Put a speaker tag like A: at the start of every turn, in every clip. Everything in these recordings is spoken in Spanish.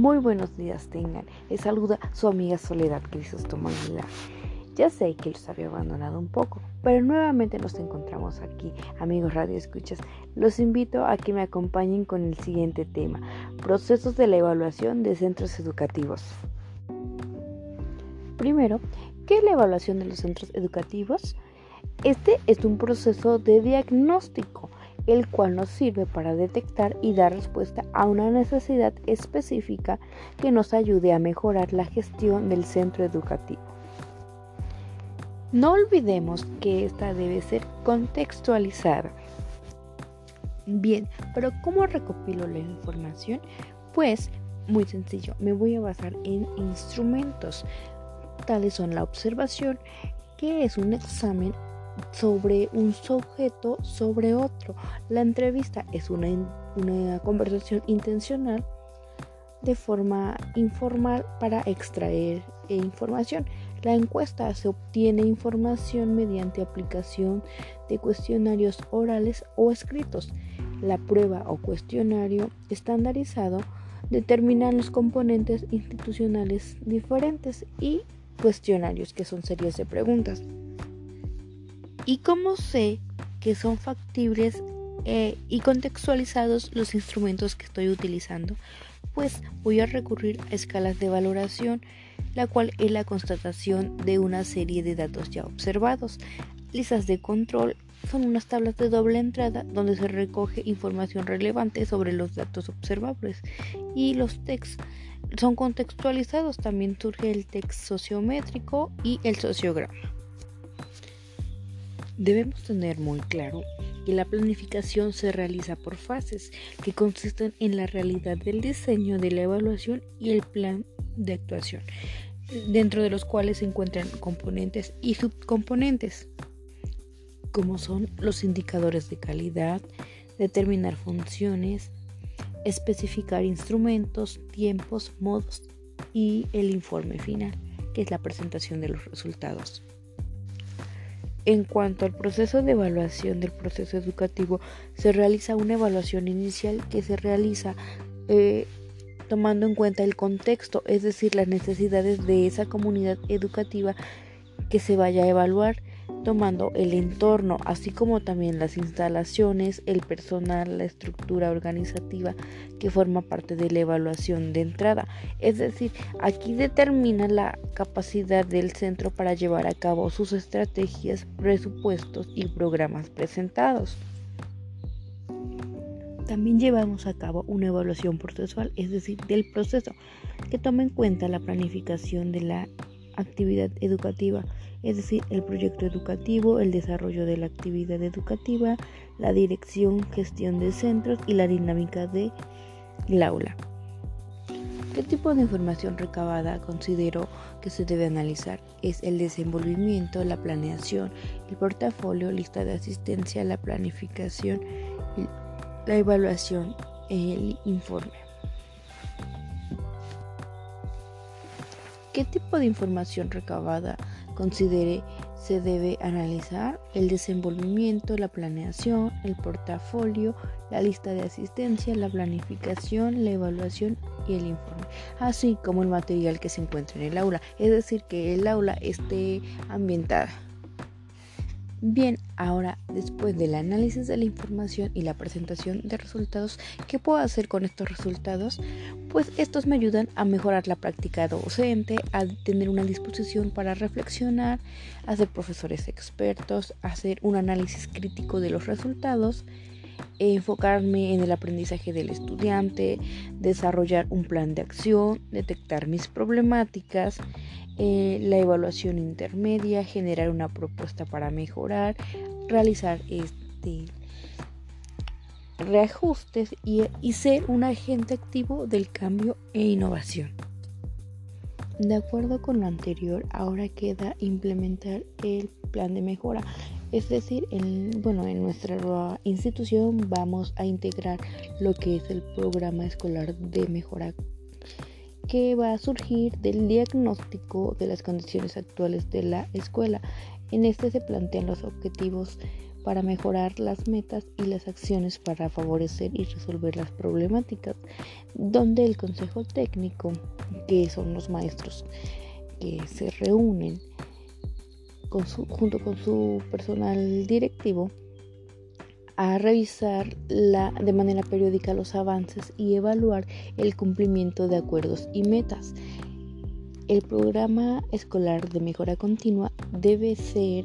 A: Muy buenos días tengan. Les saluda su amiga Soledad Crisóstomo Aguilar. Ya sé que los había abandonado un poco, pero nuevamente nos encontramos aquí, amigos Radio Escuchas. Los invito a que me acompañen con el siguiente tema, procesos de la evaluación de centros educativos. Primero, ¿qué es la evaluación de los centros educativos? Este es un proceso de diagnóstico el cual nos sirve para detectar y dar respuesta a una necesidad específica que nos ayude a mejorar la gestión del centro educativo. No olvidemos que esta debe ser contextualizada. Bien, pero ¿cómo recopilo la información? Pues muy sencillo, me voy a basar en instrumentos. Tales son la observación, que es un examen sobre un sujeto sobre otro. La entrevista es una, una conversación intencional de forma informal para extraer información. La encuesta se obtiene información mediante aplicación de cuestionarios orales o escritos. La prueba o cuestionario estandarizado determinan los componentes institucionales diferentes y cuestionarios que son series de preguntas. ¿Y cómo sé que son factibles eh, y contextualizados los instrumentos que estoy utilizando? Pues voy a recurrir a escalas de valoración, la cual es la constatación de una serie de datos ya observados. Listas de control son unas tablas de doble entrada donde se recoge información relevante sobre los datos observables y los textos son contextualizados. También surge el texto sociométrico y el sociograma. Debemos tener muy claro que la planificación se realiza por fases que consisten en la realidad del diseño de la evaluación y el plan de actuación, dentro de los cuales se encuentran componentes y subcomponentes, como son los indicadores de calidad, determinar funciones, especificar instrumentos, tiempos, modos y el informe final, que es la presentación de los resultados. En cuanto al proceso de evaluación del proceso educativo, se realiza una evaluación inicial que se realiza eh, tomando en cuenta el contexto, es decir, las necesidades de esa comunidad educativa que se vaya a evaluar tomando el entorno, así como también las instalaciones, el personal, la estructura organizativa que forma parte de la evaluación de entrada. Es decir, aquí determina la capacidad del centro para llevar a cabo sus estrategias, presupuestos y programas presentados. También llevamos a cabo una evaluación procesual, es decir, del proceso, que toma en cuenta la planificación de la actividad educativa, es decir, el proyecto educativo, el desarrollo de la actividad educativa, la dirección, gestión de centros y la dinámica del aula. ¿Qué tipo de información recabada considero que se debe analizar? Es el desenvolvimiento, la planeación, el portafolio, lista de asistencia, la planificación, la evaluación, el informe. ¿Qué tipo de información recabada considere se debe analizar? El desenvolvimiento, la planeación, el portafolio, la lista de asistencia, la planificación, la evaluación y el informe, así como el material que se encuentra en el aula, es decir, que el aula esté ambientada. Bien, ahora después del análisis de la información y la presentación de resultados, ¿qué puedo hacer con estos resultados? Pues estos me ayudan a mejorar la práctica docente, a tener una disposición para reflexionar, a ser profesores expertos, hacer un análisis crítico de los resultados, enfocarme en el aprendizaje del estudiante, desarrollar un plan de acción, detectar mis problemáticas, eh, la evaluación intermedia, generar una propuesta para mejorar, realizar este reajustes y, ser un agente activo del cambio e innovación. De acuerdo con lo anterior, ahora queda implementar el plan de mejora. Es decir, en, bueno, en nuestra institución vamos a integrar lo que es el programa escolar de mejora que va a surgir del diagnóstico de las condiciones actuales de la escuela. En este se plantean los objetivos para mejorar las metas y las acciones para favorecer y resolver las problemáticas, donde el consejo técnico, que son los maestros que se reúnen junto con su personal directivo, a revisar la, de manera periódica los avances y evaluar el cumplimiento de acuerdos y metas. El programa escolar de mejora continua debe ser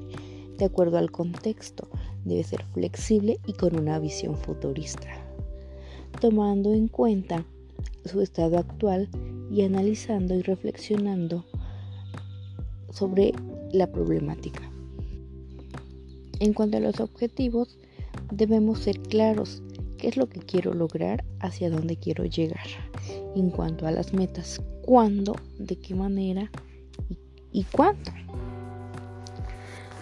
A: de acuerdo al contexto, debe ser flexible y con una visión futurista, tomando en cuenta su estado actual y analizando y reflexionando sobre la problemática. En cuanto a los objetivos, debemos ser claros qué es lo que quiero lograr, hacia dónde quiero llegar. En cuanto a las metas, cuándo, de qué manera y, cuánto.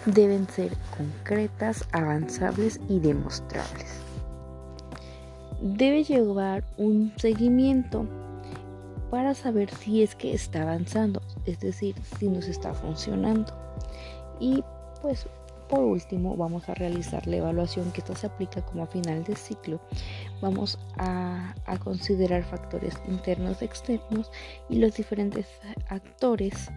A: Deben ser concretas, avanzables y demostrables. Debe llevar un seguimiento para saber si es que está avanzando, es decir, si nos está funcionando. Y pues por último vamos a realizar la evaluación que esta se aplica como a final de ciclo. Vamos a, a considerar factores internos, externos y los diferentes actores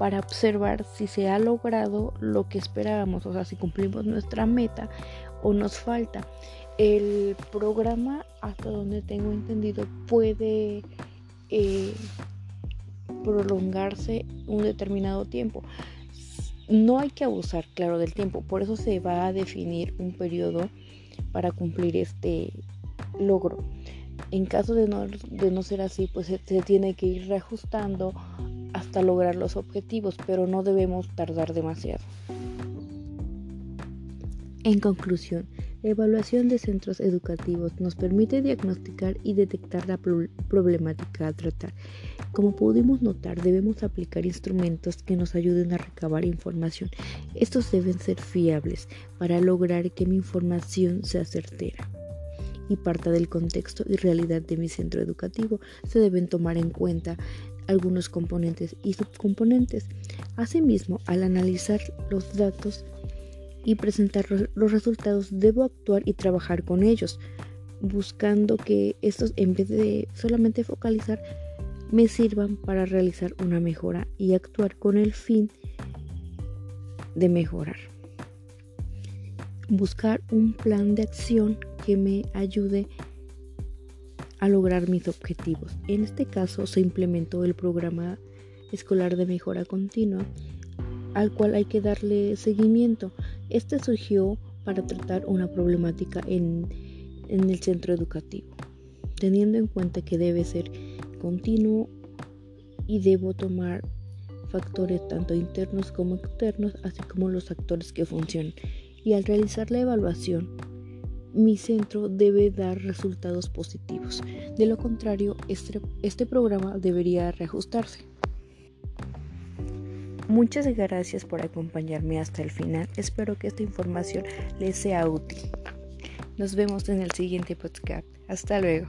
A: para observar si se ha logrado lo que esperábamos, o sea, si cumplimos nuestra meta o nos falta. El programa, hasta donde tengo entendido, puede eh, prolongarse un determinado tiempo. No hay que abusar, claro, del tiempo. Por eso se va a definir un periodo para cumplir este logro. En caso de no, de no ser así, pues se, se tiene que ir reajustando hasta lograr los objetivos, pero no debemos tardar demasiado. En conclusión, la evaluación de centros educativos nos permite diagnosticar y detectar la problemática a tratar. Como pudimos notar, debemos aplicar instrumentos que nos ayuden a recabar información. Estos deben ser fiables para lograr que mi información sea certera y parta del contexto y realidad de mi centro educativo. Se deben tomar en cuenta algunos componentes y subcomponentes. Asimismo, al analizar los datos, y presentar los resultados, debo actuar y trabajar con ellos, buscando que estos, en vez de solamente focalizar, me sirvan para realizar una mejora y actuar con el fin de mejorar. Buscar un plan de acción que me ayude a lograr mis objetivos. En este caso se implementó el programa escolar de mejora continua al cual hay que darle seguimiento. Este surgió para tratar una problemática en, en el centro educativo, teniendo en cuenta que debe ser continuo y debo tomar factores tanto internos como externos, así como los actores que funcionan. Y al realizar la evaluación, mi centro debe dar resultados positivos. De lo contrario, este, este programa debería reajustarse. Muchas gracias por acompañarme hasta el final. Espero que esta información les sea útil. Nos vemos en el siguiente podcast. Hasta luego.